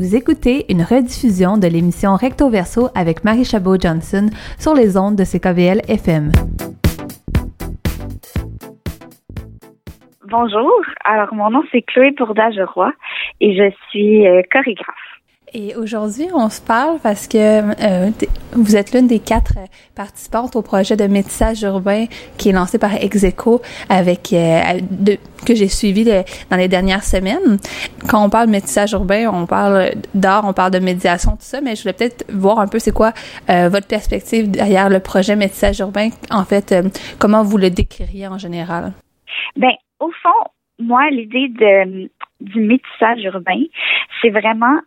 Vous écoutez une rediffusion de l'émission Recto Verso avec Marie Chabot-Johnson sur les ondes de CKVL FM. Bonjour, alors mon nom c'est Chloé Bourdage-Roy et je suis euh, chorégraphe. Et aujourd'hui, on se parle parce que euh, vous êtes l'une des quatre participantes au projet de métissage urbain qui est lancé par Execo avec euh, que j'ai suivi dans les dernières semaines. Quand on parle de métissage urbain, on parle d'art, on parle de médiation, tout ça, mais je voulais peut-être voir un peu c'est quoi euh, votre perspective derrière le projet métissage urbain. En fait, comment vous le décririez en général? Ben, au fond, moi, l'idée de du métissage urbain, c'est vraiment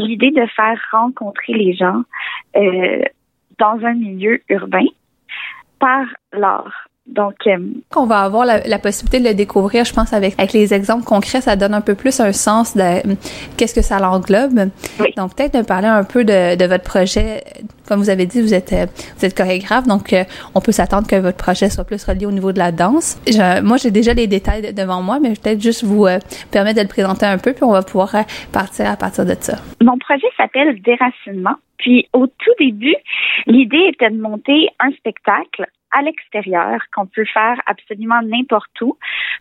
l'idée de faire rencontrer les gens euh, dans un milieu urbain par l'art. Donc, euh, on va avoir la, possibilité de le découvrir, je pense, avec, avec les exemples concrets, ça donne un peu plus un sens de qu'est-ce que ça l'englobe. Donc, peut-être de parler un peu de, de, votre projet. Comme vous avez dit, vous êtes vous êtes chorégraphe, donc euh, on peut s'attendre que votre projet soit plus relié au niveau de la danse. moi, j'ai déjà les détails devant moi, mais peut-être juste vous euh, permettre de le présenter un peu, puis on va pouvoir partir à partir de ça. Mon projet s'appelle Déracinement. Puis au tout début, l'idée était de monter un spectacle à l'extérieur qu'on peut faire absolument n'importe où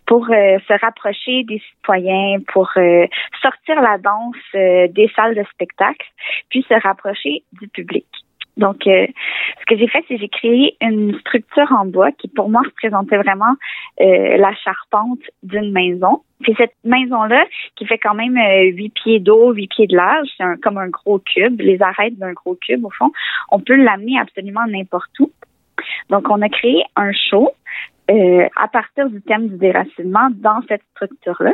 pour euh, se rapprocher des citoyens, pour euh, sortir la danse euh, des salles de spectacle, puis se rapprocher du public. Donc, ce que j'ai fait, c'est j'ai créé une structure en bois qui, pour moi, représentait vraiment la charpente d'une maison. Puis cette maison-là, qui fait quand même huit pieds d'eau, huit pieds de large, c'est comme un gros cube, les arêtes d'un gros cube, au fond, on peut l'amener absolument n'importe où. Donc, on a créé un show euh, à partir du thème du déracinement dans cette structure-là.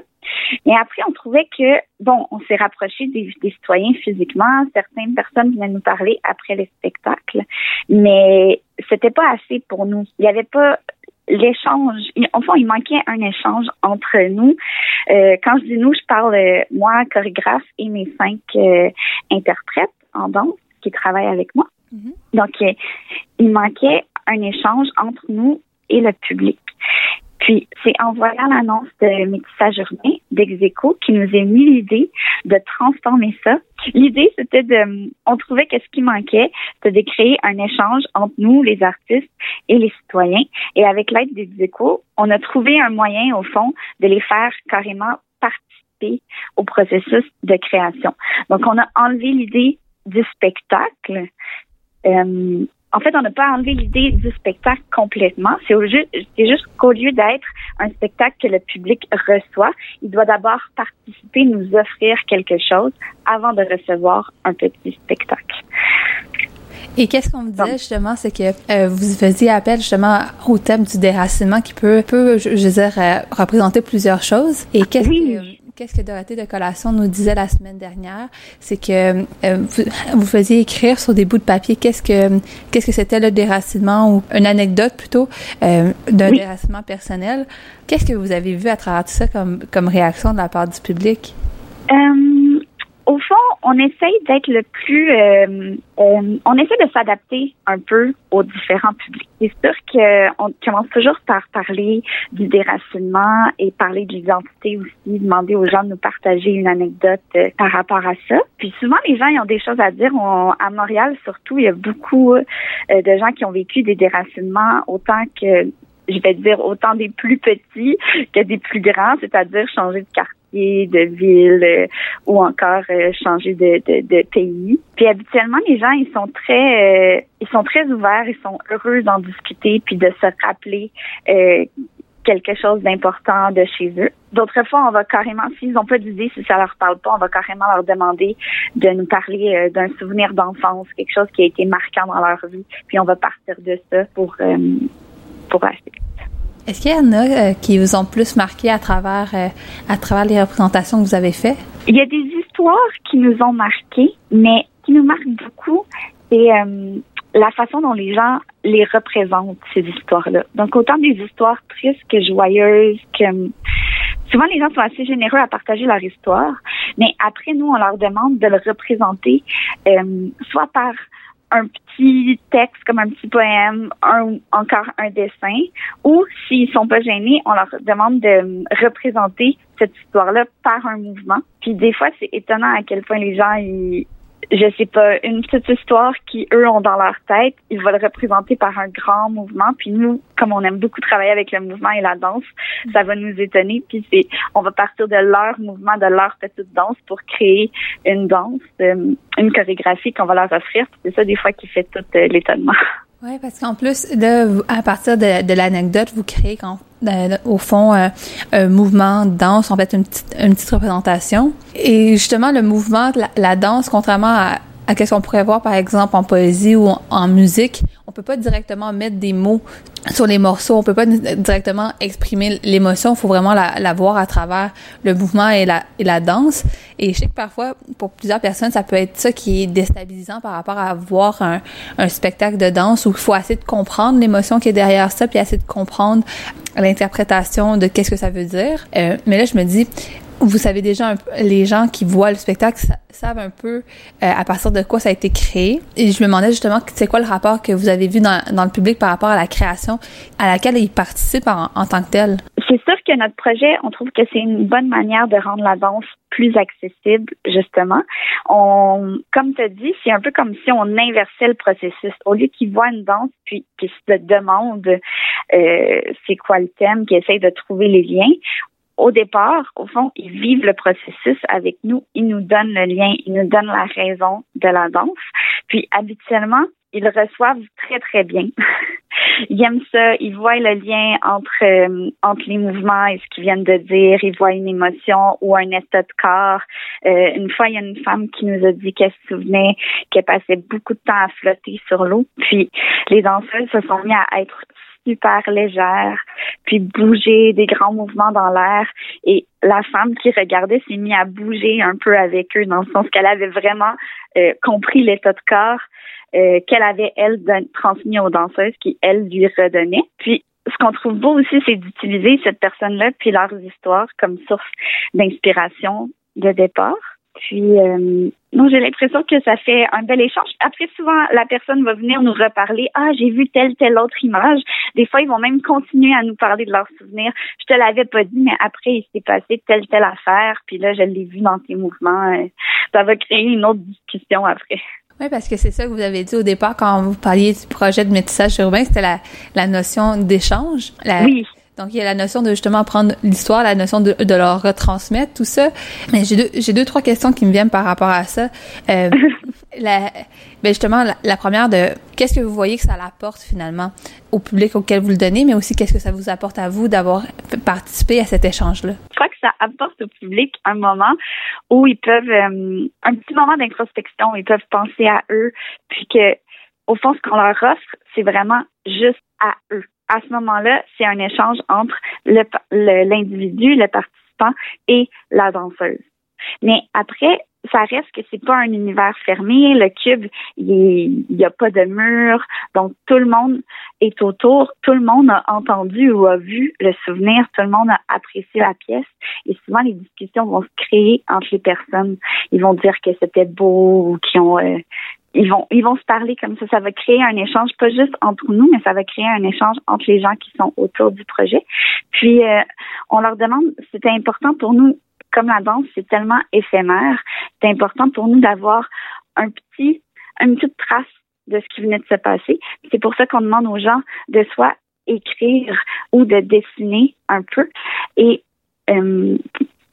Et après, on trouvait que, bon, on s'est rapproché des, citoyens physiquement. Certaines personnes venaient nous parler après les spectacles, mais c'était pas assez pour nous. Il n'y avait pas l'échange. Enfin, il manquait un échange entre nous. Euh, quand je dis nous, je parle euh, moi, chorégraphe, et mes cinq interprètes en danse qui travaillent avec moi. Mm-hmm. Donc, il manquait un échange entre nous et le public. Puis, c'est en voyant l'annonce de métissage urbain d'Execo qui nous est mis l'idée de transformer ça. L'idée, c'était de, on trouvait que ce qui manquait, c'était de créer un échange entre nous, les artistes, et les citoyens. Et avec l'aide d'Execo, on a trouvé un moyen, au fond, de les faire carrément participer au processus de création. Donc, on a enlevé l'idée du spectacle. Euh, en fait, on n'a pas enlevé l'idée du spectacle complètement. C'est juste, juste qu'au lieu d'être un spectacle que le public reçoit, il doit d'abord participer, nous offrir quelque chose avant de recevoir un petit spectacle. Et qu'est-ce qu'on me disait justement, c'est que euh, vous faisiez appel justement au thème du déracinement qui peut, peut je, veux dire, euh, représenter plusieurs choses. Et qu'est-ce que qu'est-ce que Dorothée de Collation nous disait la semaine dernière, c'est que euh, vous, faisiez écrire sur des bouts de papier qu'est-ce que qu'est-ce que c'était le déracinement ou une anecdote plutôt euh, d'un déracinement personnel. Qu'est-ce que vous avez vu à travers tout ça comme comme réaction de la part du public? On essaye d'être le plus, euh, on, essaie de s'adapter un peu aux différents publics. C'est sûr qu'on commence toujours par parler du déracinement et parler de l'identité aussi, demander aux gens de nous partager une anecdote euh, par rapport à ça. Puis souvent, les gens ils ont des choses à dire. à Montréal, surtout, il y a beaucoup euh, de gens qui ont vécu des déracinements autant que je vais dire autant des plus petits que des plus grands, c'est-à-dire changer de quartier de ville euh, ou encore euh, changer de, pays. Puis habituellement, les gens, ils sont très, euh, ils sont très ouverts, ils sont heureux d'en discuter puis de se rappeler quelque chose d'important de chez eux. D'autres fois, on va carrément, s'ils n'ont pas d'idée, si ça leur parle pas, on va carrément leur demander de nous parler d'un souvenir d'enfance, quelque chose qui a été marquant dans leur vie, puis on va partir de ça pour pour acheter. Est-ce qu'il y en a euh, qui vous ont plus marqué à travers, euh, à travers les représentations que vous avez faites? Il y a des histoires qui nous ont marquées, mais qui nous marquent beaucoup, c'est euh, la façon dont les gens les représentent, ces histoires-là. Donc, autant des histoires tristes que joyeuses, que souvent les gens sont assez généreux à partager leur histoire, mais après, nous, on leur demande de le représenter soit par un petit texte comme un petit poème, un encore un dessin, ou s'ils sont pas gênés, on leur demande de représenter cette histoire-là par un mouvement. Puis des fois, c'est étonnant à quel point les gens ils, je sais pas, une petite histoire qui, eux, ont dans leur tête, ils vont le représenter par un grand mouvement. Puis nous, comme on aime beaucoup travailler avec le mouvement et la danse, ça va nous étonner. Puis c'est, on va partir de leur mouvement, de leur petite danse pour créer une danse, euh, une chorégraphie qu'on va leur offrir. C'est ça, des fois, qui fait tout euh, l'étonnement. Oui, parce qu'en plus, de, à partir de, l'anecdote, vous créez au fond euh, un mouvement de danse, en fait une petite, une petite représentation. Et justement, le mouvement, la, la danse, contrairement à, à ce qu'on pourrait voir par exemple en poésie ou en, musique, on peut pas directement mettre des mots sur les morceaux, on peut pas directement exprimer l'émotion, faut vraiment la, la, voir à travers le mouvement et la, et la danse. Et je sais que parfois, pour plusieurs personnes, ça peut être ça qui est déstabilisant par rapport à voir un, un spectacle de danse où il faut essayer de comprendre l'émotion qui est derrière ça, puis essayer de comprendre l'interprétation de qu'est-ce que ça veut dire. Euh, mais là, je me dis, vous savez déjà, un, les gens qui voient le spectacle savent un peu euh, à partir de quoi ça a été créé. Et je me demandais justement, c'est quoi le rapport que vous avez vu dans, dans, le public par rapport à la création à laquelle ils participent en, tant que tel? C'est sûr que notre projet, on trouve que c'est une bonne manière de rendre la danse plus accessible, justement. On, comme tu as dit, c'est un peu comme si on inversait le processus. Au lieu qu'ils voient une danse, puis qu'ils se demandent euh, c'est quoi le thème, qu'ils essayent de trouver les liens, au départ, au fond, ils vivent le processus avec nous, ils nous donnent le lien, ils nous donnent la raison de la danse. Puis habituellement, ils reçoivent très très bien. ils aiment ça, ils voient le lien entre euh, entre les mouvements et ce qu'ils viennent de dire, ils voient une émotion ou un état de corps. Euh, une fois, il y a une femme qui nous a dit qu'elle se souvenait qu'elle passait beaucoup de temps à flotter sur l'eau. Puis les danseuses se sont mis à être super légère, puis bouger des grands mouvements dans l'air. Et la femme qui regardait s'est mise à bouger un peu avec eux, dans le sens qu'elle avait vraiment euh, compris l'état de corps euh, qu'elle avait, elle, transmis aux danseuses, qui, elle, lui redonnait. Puis, ce qu'on trouve beau aussi, c'est d'utiliser cette personne-là, puis leurs histoires comme source d'inspiration de départ. Puis, euh, non, j'ai l'impression que ça fait un bel échange. Après, souvent, la personne va venir nous reparler. Ah, j'ai vu telle, telle autre image. Des fois, ils vont même continuer à nous parler de leurs souvenirs. Je te l'avais pas dit, mais après, il s'est passé telle, telle affaire. Puis là, je l'ai vu dans tes mouvements. Euh, ça va créer une autre discussion après. Oui, parce que c'est ça que vous avez dit au départ quand vous parliez du projet de métissage urbain, c'était la, la notion d'échange. Oui. Donc, il y a la notion de justement prendre l'histoire, la notion de, de leur retransmettre, tout ça. Mais j'ai deux, j'ai deux, trois questions qui me viennent par rapport à ça. Euh, la, ben justement, la, première de qu'est-ce que vous voyez que ça apporte finalement au public auquel vous le donnez, mais aussi qu'est-ce que ça vous apporte à vous d'avoir participé à cet échange-là? Je crois que ça apporte au public un moment où ils peuvent, euh, un petit moment d'introspection, ils peuvent penser à eux, puis que, au fond, ce qu'on leur offre, c'est vraiment juste à eux à ce moment-là, c'est un échange entre l'individu, le, participant et la danseuse. Mais après, ça reste que c'est pas un univers fermé. Le cube, il n'y a pas de mur, donc tout le monde est autour. Tout le monde a entendu ou a vu le souvenir. Tout le monde a apprécié la pièce. Et souvent, les discussions vont se créer entre les personnes. Ils vont dire que c'était beau ou qu'ils ont euh, ils vont ils vont se parler comme ça. Ça va créer un échange, pas juste entre nous, mais ça va créer un échange entre les gens qui sont autour du projet. Puis euh, on leur demande, c'était important pour nous, comme la danse, c'est tellement éphémère, c'est important pour nous d'avoir un petit, une petite trace de ce qui venait de se passer. C'est pour ça qu'on demande aux gens de soit écrire ou de dessiner un peu. Et euh,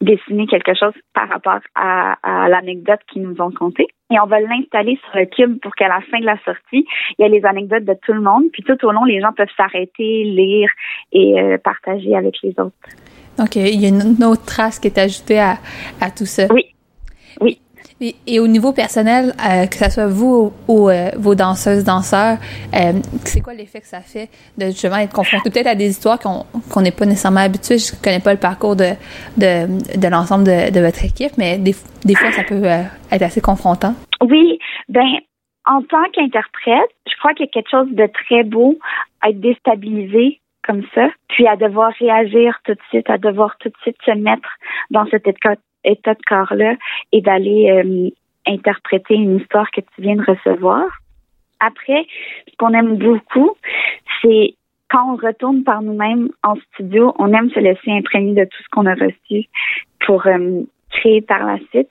dessiner quelque chose par rapport à, l'anecdote qu'ils nous ont contée. Et on va l'installer sur le cube pour qu'à la fin de la sortie, il y ait les anecdotes de tout le monde. Puis tout au long, les gens peuvent s'arrêter, lire et euh, partager avec les autres. Donc, il y a une autre trace qui est ajoutée à, à tout ça. Oui. Oui. Et, au niveau personnel, euh, que ce soit vous ou, euh, vos danseuses, danseurs, euh, c'est quoi l'effet que ça fait de justement être confronté peut-être à des histoires qu'on n'est pas nécessairement habitué? Je connais pas le parcours de, de, de l'ensemble de, de, votre équipe, mais des, des fois, ça peut être assez confrontant. Oui, ben en tant qu'interprète, je crois qu'il y a quelque chose de très beau à être déstabilisé comme ça, puis à devoir réagir tout de suite, à devoir tout de suite se mettre dans cet état état de corps-là et d'aller euh, interpréter une histoire que tu viens de recevoir. après, ce qu'on aime beaucoup, c'est quand on retourne par nous-mêmes en studio, on aime se laisser imprégner de tout ce qu'on a reçu pour euh, créer par la suite.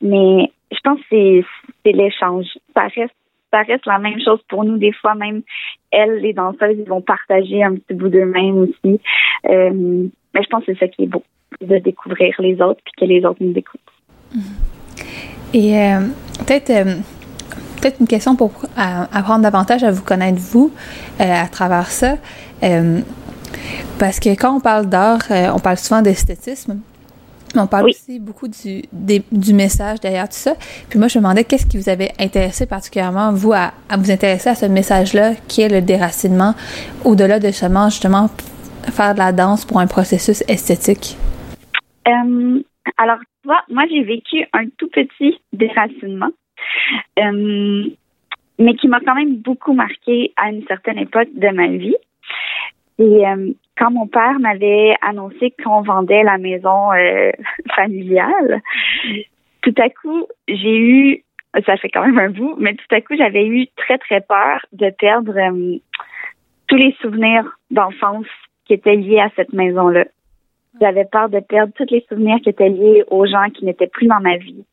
Mais je pense que c'est l'échange. Ça reste, ça reste la même chose pour nous. Des fois, même elles, les danseuses, ils vont partager un petit bout d'eux-mêmes aussi. Euh, mais je pense que c'est ça qui est beau, de découvrir les autres puis que les autres nous découvrent. Et euh, peut-être peut-être une question pour apprendre davantage à vous connaître vous à travers ça. parce que quand on parle d'art, on parle souvent d'esthétisme, on parle aussi beaucoup du, du message derrière tout ça. Puis moi, je me demandais qu'est-ce qui vous avait intéressé particulièrement, vous, à, vous intéresser à ce message-là, qui est le déracinement, au-delà de seulement, justement, faire de la danse pour un processus esthétique? Euh, alors, moi, j'ai vécu un tout petit déracinement, euh, mais qui m'a quand même beaucoup marqué à une certaine époque de ma vie. Et euh, quand mon père m'avait annoncé qu'on vendait la maison familiale, tout à coup, j'ai eu, ça fait quand même un bout, mais tout à coup, j'avais eu très, très peur de perdre tous les souvenirs d'enfance qui étaient liés à cette maison-là. J'avais peur de perdre tous les souvenirs qui étaient liés aux gens qui n'étaient plus dans ma vie,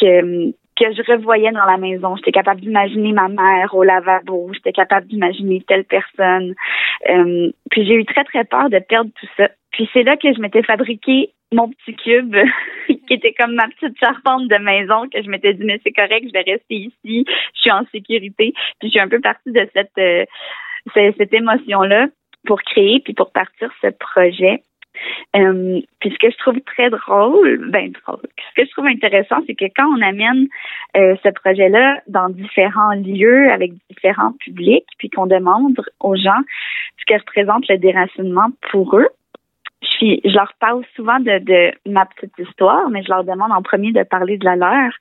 que que je revoyais dans la maison. J'étais capable d'imaginer ma mère au lavabo. J'étais capable d'imaginer telle personne. Euh, puis j'ai eu très, très peur de perdre tout ça. Puis c'est là que je m'étais fabriqué mon petit cube qui était comme ma petite charpente de maison que je m'étais dit mais c'est correct, je vais rester ici, je suis en sécurité. Puis je suis un peu partie de cette euh, cette émotion là pour créer puis pour partir ce projet. Euh, puis ce que je trouve très drôle, ben drôle, ce que je trouve intéressant, c'est que quand on amène euh, ce projet-là dans différents lieux avec différents publics, puis qu'on demande aux gens ce que représente le déracinement pour eux, je, je leur parle souvent de, de, ma petite histoire, mais je leur demande en premier de parler de la leur.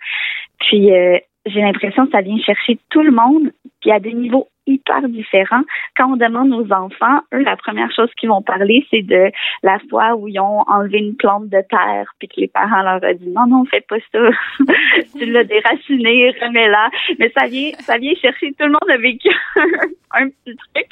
Puis euh, j'ai l'impression que ça vient chercher tout le monde, puis à des niveaux hyper différents. Quand on demande aux enfants, eux, la première chose qu'ils vont parler, c'est de la fois où ils ont enlevé une plante de terre, puis que les parents leur ont dit non, non, fais pas ça, tu l'as déraciné, remets-la. Mais ça vient, ça vient chercher tout le monde avec un petit truc.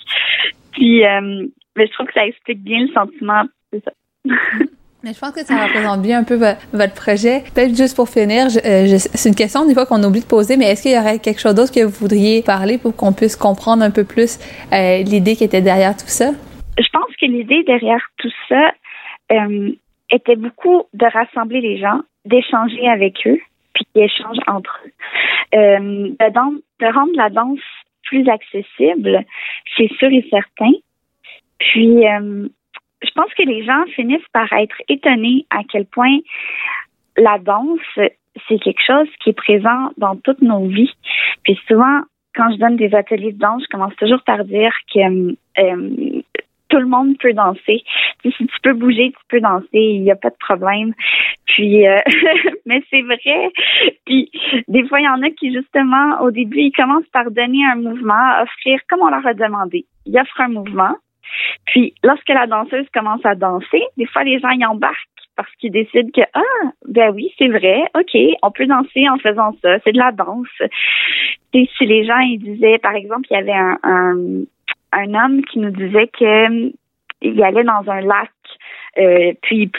Puis, euh, mais je trouve que ça explique bien le sentiment. C'est ça. Mais je pense que ça représente bien un peu votre projet. Peut-être juste pour finir, euh, c'est une question des fois qu'on oublie de poser, mais est-ce qu'il y aurait quelque chose d'autre que vous voudriez parler pour qu'on puisse comprendre un peu plus euh, l'idée qui était derrière tout ça? Je pense que l'idée derrière tout ça euh, était beaucoup de rassembler les gens, d'échanger avec eux, puis d'échanger entre eux. de, de rendre la danse plus accessible, c'est sûr et certain. Puis je pense que les gens finissent par être étonnés à quel point la danse, c'est quelque chose qui est présent dans toutes nos vies. Puis souvent, quand je donne des ateliers de danse, je commence toujours par dire que euh, tout le monde peut danser. si tu peux bouger, tu peux danser, il n'y a pas de problème. Puis, euh, mais c'est vrai. Puis, des fois, il y en a qui, justement, au début, ils commencent par donner un mouvement, offrir, comme on leur a demandé. Ils offrent un mouvement. Puis, lorsque la danseuse commence à danser, des fois, les gens y embarquent parce qu'ils décident que, ah, ben oui, c'est vrai, OK, on peut danser en faisant ça, c'est de la danse. Et si les gens, disaient, par exemple, il y avait un, un, un homme qui nous disait que il allait dans un lac euh, puis il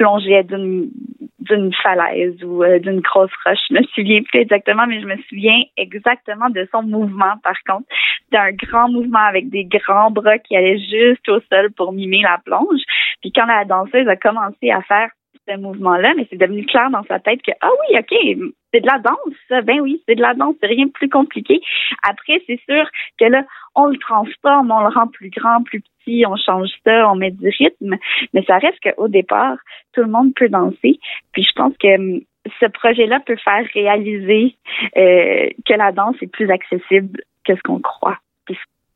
d'une falaise ou euh, d'une grosse roche. Je me souviens plus exactement, mais je me souviens exactement de son mouvement. Par contre, c'était un grand mouvement avec des grands bras qui allaient juste au sol pour mimer la plonge. Puis quand la danseuse a commencé à faire ce mouvement-là, mais c'est devenu clair dans sa tête que ah oui, ok, c'est de la danse, ça. Ben oui, c'est de la danse, c'est rien de plus compliqué. Après, c'est sûr que là, on le transforme, on le rend plus grand, plus petit, on change ça, on met du rythme, mais ça reste qu'au départ, tout le monde peut danser. Puis je pense que hum, ce projet-là peut faire réaliser euh, que la danse est plus accessible que ce qu'on croit,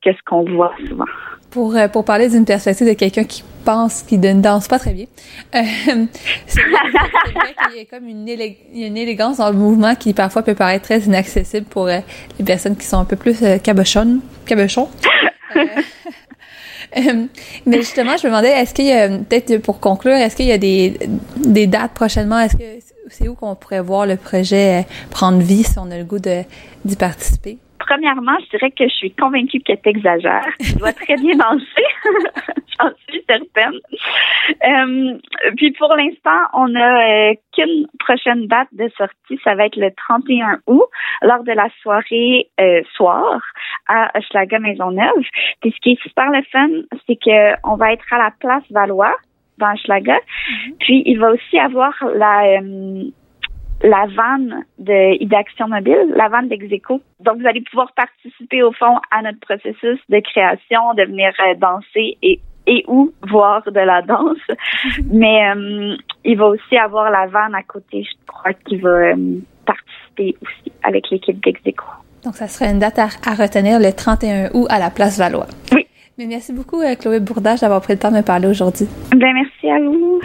que ce qu'on voit souvent. Pour, euh, pour parler d'une perspective de quelqu'un qui pense qu'il ne danse pas très bien, euh, c'est y a comme une, une, élégance dans le mouvement qui parfois peut paraître très inaccessible pour euh, les personnes qui sont un peu plus euh, cabochonnes, cabochons. mais justement, je me demandais, est-ce qu'il y a, peut-être pour conclure, est-ce qu'il y a des, des dates prochainement? Est-ce que c'est où qu'on pourrait voir le projet prendre vie si on a le goût d'y participer? Premièrement, je dirais que je suis convaincue que tu exagères. Tu dois très bien danser. J'en suis certaine. Euh, puis pour l'instant, on n'a euh, qu'une prochaine date de sortie. Ça va être le 31 août, lors de la soirée euh, soir à Hochelaga Maisonneuve. Puis ce qui est super le fun, c'est qu'on va être à la place Valois dans Hochelaga. Mm-hmm. Puis il va aussi avoir la la vanne de d'Action Mobile, la vanne d'Execo. Donc, vous allez pouvoir participer au fond à notre processus de création, de venir euh, danser et et ou voir de la danse. Mais euh, il va aussi avoir la vanne à côté, je crois, qui va euh, participer aussi avec l'équipe d'Execo. Donc, ça serait une date à, retenir le 31 août à la place Valois. Oui. Mais merci beaucoup, Chloé Bourdage, d'avoir pris le temps de me parler aujourd'hui. Ben, merci à vous.